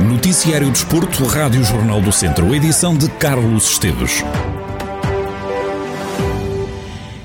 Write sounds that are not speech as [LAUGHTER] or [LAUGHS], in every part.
Noticiário Desporto, Rádio Jornal do Centro, edição de Carlos Esteves.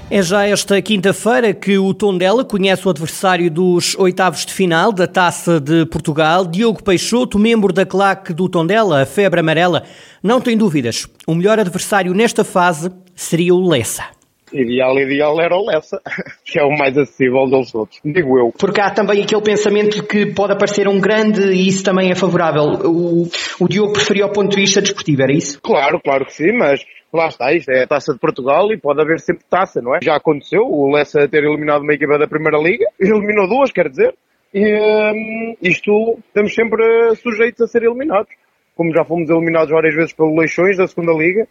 É já esta quinta-feira que o Tondela conhece o adversário dos oitavos de final da Taça de Portugal. Diogo Peixoto, membro da claque do Tondela, a Febre Amarela, não tem dúvidas. O melhor adversário nesta fase seria o Lessa. Ideal, ideal era o Lessa, [LAUGHS] que é o mais acessível dos outros, digo eu. Porque há também aquele pensamento de que pode aparecer um grande e isso também é favorável. O, o Diogo preferia o ponto de vista desportivo, era isso? Claro, claro que sim, mas lá está, isto é a taça de Portugal e pode haver sempre taça, não é? Já aconteceu o Lessa ter eliminado uma equipa da Primeira Liga, [LAUGHS] eliminou duas, quer dizer, e hum, isto estamos sempre sujeitos a ser eliminados. Como já fomos eliminados várias vezes pelo Leixões da Segunda Liga,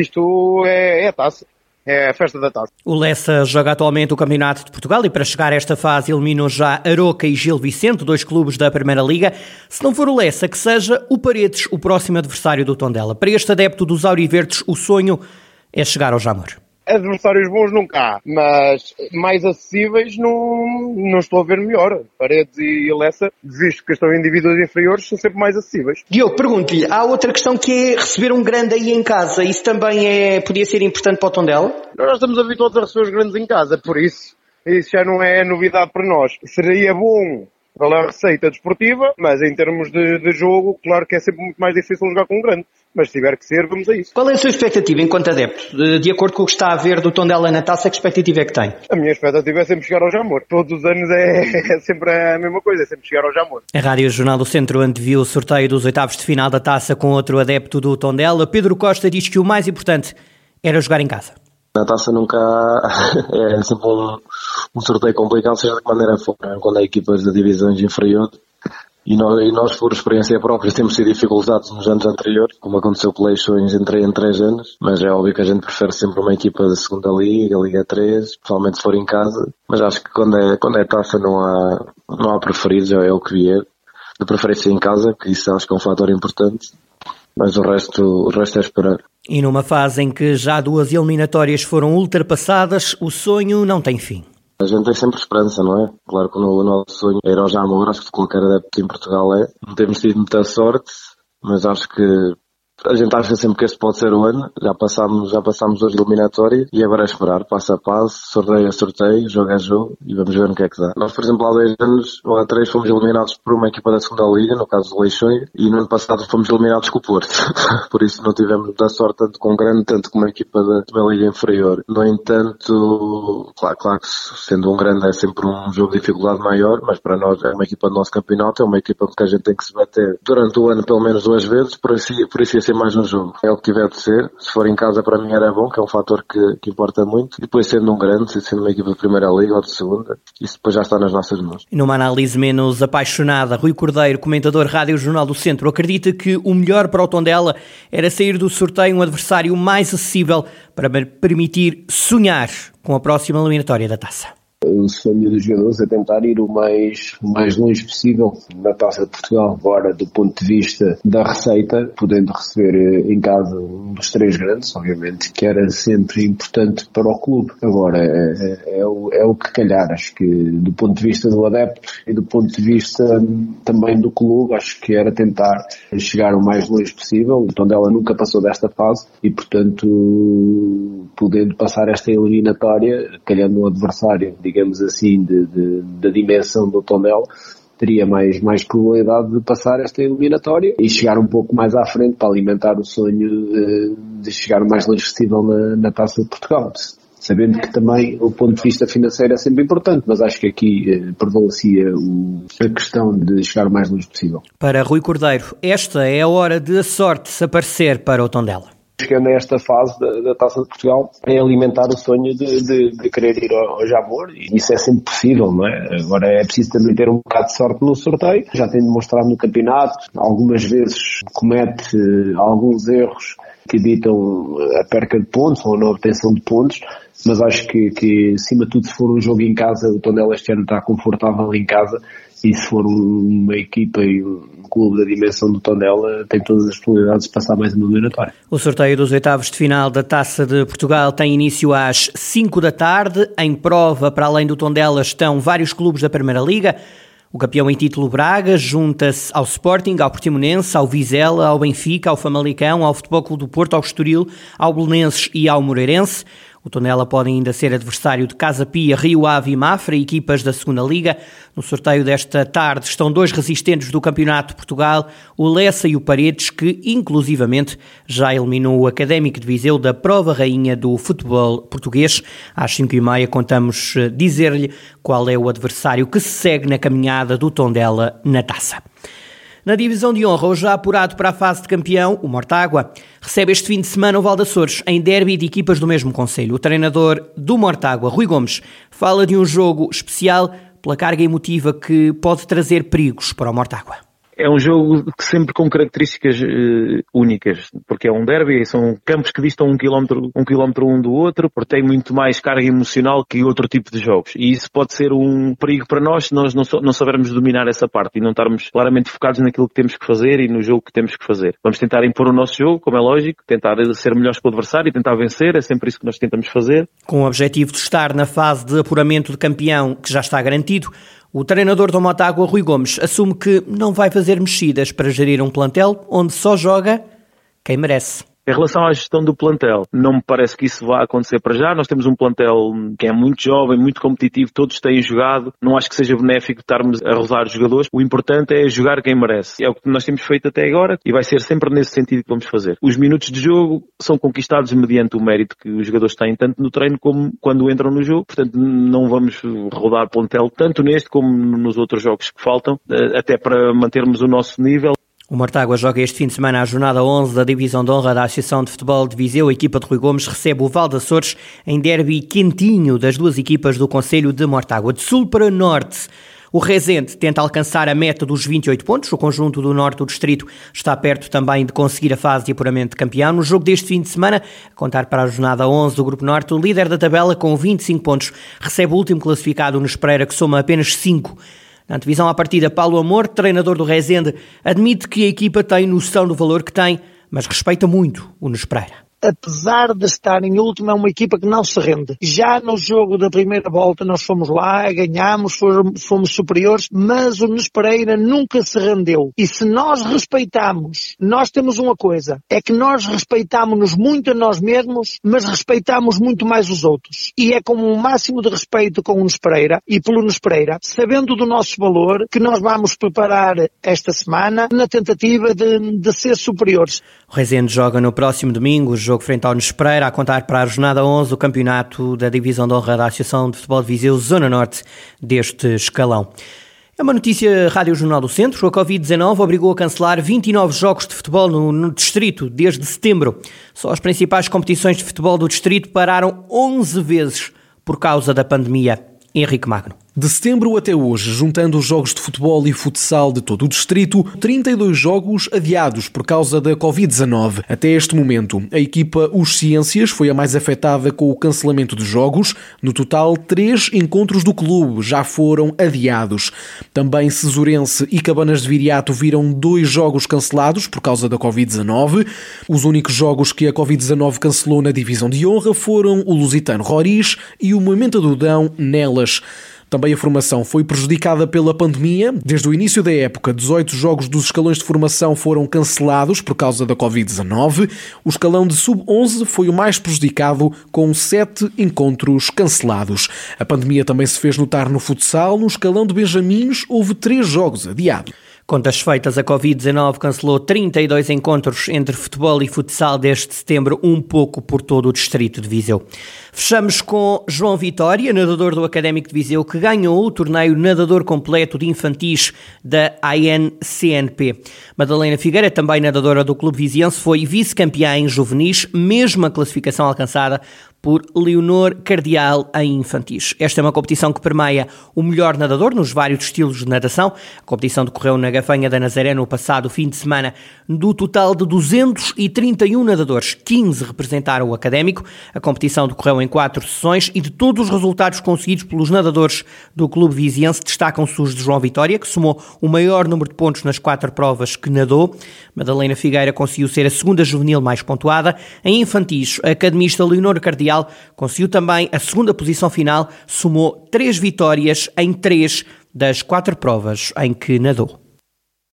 isto é, é a taça é a festa da taça. O Lessa joga atualmente o Campeonato de Portugal e para chegar a esta fase eliminou já Aroca e Gil Vicente, dois clubes da Primeira Liga. Se não for o Lessa, que seja o Paredes o próximo adversário do Tondela. Para este adepto dos Auriverdes, o sonho é chegar ao Jamor adversários bons nunca há, mas mais acessíveis não, não estou a ver melhor. Paredes e Lessa, visto que estão em indivíduos inferiores, são sempre mais acessíveis. Diogo, pergunto-lhe, há outra questão que é receber um grande aí em casa. Isso também é, podia ser importante para o Tondela? Nós estamos habituados a receber os grandes em casa, por isso, isso já não é novidade para nós. Seria bom pela receita desportiva, mas em termos de, de, jogo, claro que é sempre muito mais difícil jogar com um grande. Mas se tiver que ser, vamos a isso. Qual é a sua expectativa enquanto adepto? De, de acordo com o que está a ver do Tondela na taça, que expectativa é que tem? A minha expectativa é sempre chegar ao Jamor. Todos os anos é, é sempre a mesma coisa, é sempre chegar ao Jamor. A Rádio Jornal do Centro anteviu o sorteio dos oitavos de final da taça com outro adepto do Tondela. Pedro Costa diz que o mais importante era jogar em casa. Na taça nunca [LAUGHS] é sempre um, sorteio complicado, seja de que maneira for, né? quando há equipas de divisões inferiores. E nós, e nós, por experiência própria, temos sido dificultados nos anos anteriores, como aconteceu com Leixões em, em três anos, mas é óbvio que a gente prefere sempre uma equipa da segunda liga, Liga 3, especialmente se for em casa, mas acho que quando é, quando é taça não há, não há preferidos, é o que vier, de preferência em casa, que isso acho que é um fator importante, mas o resto, o resto é esperar. E numa fase em que já duas eliminatórias foram ultrapassadas, o sonho não tem fim. A gente tem sempre esperança, não é? Claro que o nosso sonho é ir ao Jamor, acho que qualquer adepto em Portugal é. Não temos tido muita sorte, mas acho que a gente acha sempre que este pode ser o ano. Já passámos, já passámos duas eliminatórias e agora é esperar, passo a passo, sorteio a sorteio, jogo a jogo e vamos ver no que é que dá. Nós, por exemplo, há dois anos ou há três fomos eliminados por uma equipa da segunda liga, no caso do Leixões, e no ano passado fomos eliminados com o Porto. [LAUGHS] por isso não tivemos muita sorte tanto com grande, tanto com uma equipa da, da liga inferior. No entanto, claro, claro que sendo um grande é sempre um jogo de dificuldade maior, mas para nós é uma equipa do nosso campeonato, é uma equipa que a gente tem que se bater durante o ano pelo menos duas vezes, por isso, por isso ser mais um jogo. É o que tiver de ser. Se for em casa, para mim era bom, que é um fator que, que importa muito. E depois, sendo um grande, sendo uma equipa de primeira liga ou de segunda, isso depois já está nas nossas mãos. Numa análise menos apaixonada, Rui Cordeiro, comentador Rádio Jornal do Centro, acredita que o melhor para o Tondela era sair do sorteio um adversário mais acessível para permitir sonhar com a próxima eliminatória da taça o sonho dos jogadores é tentar ir o mais, mais longe possível na Taça de Portugal. Agora, do ponto de vista da receita, podendo receber eh, em casa um dos três grandes, obviamente, que era sempre importante para o clube. Agora, é, é, o, é o que calhar. Acho que do ponto de vista do adepto e do ponto de vista hum, também do clube, acho que era tentar chegar o mais longe possível. O Tondela nunca passou desta fase e, portanto, podendo passar esta eliminatória, calhando um adversário, digamos assim, de, de, da dimensão do Tondela, teria mais, mais probabilidade de passar esta eliminatória e chegar um pouco mais à frente para alimentar o sonho de, de chegar o mais longe possível na, na Taça de Portugal. Sabendo que também o ponto de vista financeiro é sempre importante, mas acho que aqui eh, prevalecia o, a questão de chegar o mais longe possível. Para Rui Cordeiro, esta é a hora de a sorte se aparecer para o Tondela chegando a esta fase da, da, Taça de Portugal é alimentar o sonho de, de, de querer ir ao, ao Jamor e isso é sempre possível, não é? Agora é preciso também ter um bocado de sorte no sorteio, já tem demonstrado no campeonato, algumas vezes comete uh, alguns erros que ditam a perca de pontos ou a não obtenção de pontos, mas acho que, que acima de tudo se for um jogo em casa, o Tondela este ano está confortável em casa e se for uma equipa e um clube da dimensão do Tondela, tem todas as possibilidades de passar mais uma eliminatória. O sorteio dos oitavos de final da Taça de Portugal tem início às 5 da tarde. Em prova, para além do Tondela, estão vários clubes da Primeira Liga. O campeão em título Braga junta-se ao Sporting, ao Portimonense, ao Vizela, ao Benfica, ao Famalicão, ao Futebol Clube do Porto, ao Estoril, ao Belenenses e ao Moreirense. O Tondela pode ainda ser adversário de Casa Pia, Rio Ave e Mafra, equipas da segunda Liga. No sorteio desta tarde estão dois resistentes do Campeonato de Portugal, o Lessa e o Paredes, que inclusivamente já eliminou o Académico de Viseu da prova rainha do futebol português. Às 5 e meia contamos eh, dizer-lhe qual é o adversário que se segue na caminhada do Tondela na taça. Na divisão de honra, hoje já apurado para a fase de campeão, o Mortágua recebe este fim de semana o Valdaçores em derby de equipas do mesmo conselho. O treinador do Mortágua, Rui Gomes, fala de um jogo especial pela carga emotiva que pode trazer perigos para o Mortágua é um jogo sempre com características uh, únicas, porque é um derby, são campos que distam um quilómetro, um quilómetro um do outro, porque tem muito mais carga emocional que outro tipo de jogos. E isso pode ser um perigo para nós se nós não, não soubermos dominar essa parte e não estarmos claramente focados naquilo que temos que fazer e no jogo que temos que fazer. Vamos tentar impor o nosso jogo, como é lógico, tentar ser melhores que o adversário e tentar vencer, é sempre isso que nós tentamos fazer. Com o objetivo de estar na fase de apuramento de campeão que já está garantido, o treinador do Motágua, Rui Gomes, assume que não vai fazer mexidas para gerir um plantel onde só joga quem merece. Em relação à gestão do plantel, não me parece que isso vá acontecer para já. Nós temos um plantel que é muito jovem, muito competitivo, todos têm jogado. Não acho que seja benéfico estarmos a rodar jogadores. O importante é jogar quem merece. É o que nós temos feito até agora e vai ser sempre nesse sentido que vamos fazer. Os minutos de jogo são conquistados mediante o mérito que os jogadores têm, tanto no treino como quando entram no jogo. Portanto, não vamos rodar plantel tanto neste como nos outros jogos que faltam, eh, até para mantermos o nosso nível. O Mortágua joga este fim de semana a jornada 11 da Divisão de Honra da Associação de Futebol de Viseu. A equipa de Rui Gomes recebe o Val Açores em derby quentinho das duas equipas do Conselho de Mortágua. De sul para norte, o Rezende tenta alcançar a meta dos 28 pontos. O conjunto do norte do distrito está perto também de conseguir a fase de apuramento de campeão. No jogo deste fim de semana, a contar para a jornada 11 do Grupo Norte, o líder da tabela com 25 pontos recebe o último classificado, no Espreira, que soma apenas 5 na antevisão à partida, Paulo Amor, treinador do Rezende, admite que a equipa tem noção do valor que tem, mas respeita muito o Nespreira apesar de estar em último, é uma equipa que não se rende. Já no jogo da primeira volta nós fomos lá, ganhámos, fomos, fomos superiores, mas o Nunes Pereira nunca se rendeu. E se nós respeitamos, nós temos uma coisa, é que nós respeitamos-nos muito a nós mesmos, mas respeitamos muito mais os outros. E é com um máximo de respeito com o Nunes Pereira e pelo Nunes Pereira, sabendo do nosso valor, que nós vamos preparar esta semana na tentativa de, de ser superiores. O Rezende joga no próximo domingo, jogo frente ao Nespreira, a contar para a jornada 11 do campeonato da Divisão de Honra da Associação de Futebol de Viseu, Zona Norte deste escalão. É uma notícia Rádio Jornal do Centro. A Covid-19 obrigou a cancelar 29 jogos de futebol no, no, distrito desde setembro. Só as principais competições de futebol do distrito pararam 11 vezes por causa da pandemia. Henrique Magno. De setembro até hoje, juntando os jogos de futebol e futsal de todo o distrito, 32 jogos adiados por causa da Covid-19. Até este momento, a equipa Os Ciências foi a mais afetada com o cancelamento de jogos. No total, três encontros do clube já foram adiados. Também Cesurense e Cabanas de Viriato viram dois jogos cancelados por causa da Covid-19. Os únicos jogos que a Covid-19 cancelou na divisão de honra foram o Lusitano Roriz e o Moimenta do Dão Nelas. Também a formação foi prejudicada pela pandemia. Desde o início da época, 18 jogos dos escalões de formação foram cancelados por causa da Covid-19. O escalão de sub-11 foi o mais prejudicado, com 7 encontros cancelados. A pandemia também se fez notar no futsal. No escalão de Benjamins, houve 3 jogos adiados. Contas feitas, a Covid-19 cancelou 32 encontros entre futebol e futsal desde setembro, um pouco por todo o distrito de Viseu. Fechamos com João Vitória, nadador do Académico de Viseu, que ganhou o torneio nadador completo de infantis da ANCNP. Madalena Figueira, também nadadora do Clube Viziense, foi vice-campeã em juvenis, mesma classificação alcançada por Leonor Cardial em infantis. Esta é uma competição que permeia o melhor nadador nos vários estilos de natação. A competição decorreu na Gafanha da Nazaré no passado fim de semana. Do total de 231 nadadores, 15 representaram o académico. A competição decorreu em quatro sessões e de todos os resultados conseguidos pelos nadadores do Clube Viziense destacam-se os de João Vitória, que somou o maior número de pontos nas quatro provas que nadou. Madalena Figueira conseguiu ser a segunda juvenil mais pontuada. Em infantis, a academista Leonor Cardial conseguiu também a segunda posição final, somou três vitórias em três das quatro provas em que nadou.